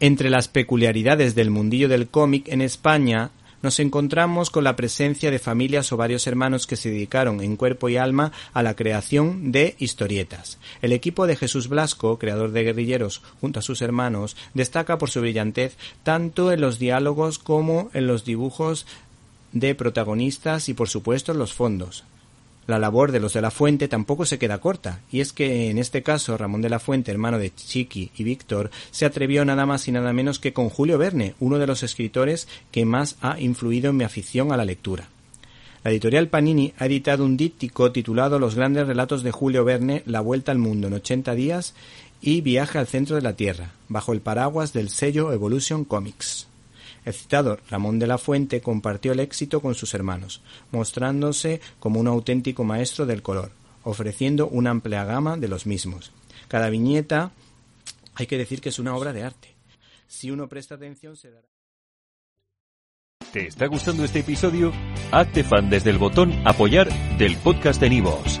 Entre las peculiaridades del mundillo del cómic en España nos encontramos con la presencia de familias o varios hermanos que se dedicaron en cuerpo y alma a la creación de historietas. El equipo de Jesús Blasco, creador de Guerrilleros junto a sus hermanos, destaca por su brillantez tanto en los diálogos como en los dibujos de protagonistas y por supuesto en los fondos. La labor de los de la Fuente tampoco se queda corta, y es que en este caso Ramón de la Fuente, hermano de Chiqui y Víctor, se atrevió nada más y nada menos que con Julio Verne, uno de los escritores que más ha influido en mi afición a la lectura. La editorial Panini ha editado un díptico titulado Los grandes relatos de Julio Verne, La vuelta al mundo en 80 días y Viaje al centro de la Tierra, bajo el paraguas del sello Evolution Comics. El citado Ramón de la Fuente compartió el éxito con sus hermanos, mostrándose como un auténtico maestro del color, ofreciendo una amplia gama de los mismos. Cada viñeta hay que decir que es una obra de arte. Si uno presta atención se dará. ¿Te está gustando este episodio? Hazte fan desde el botón Apoyar del podcast de Nivos.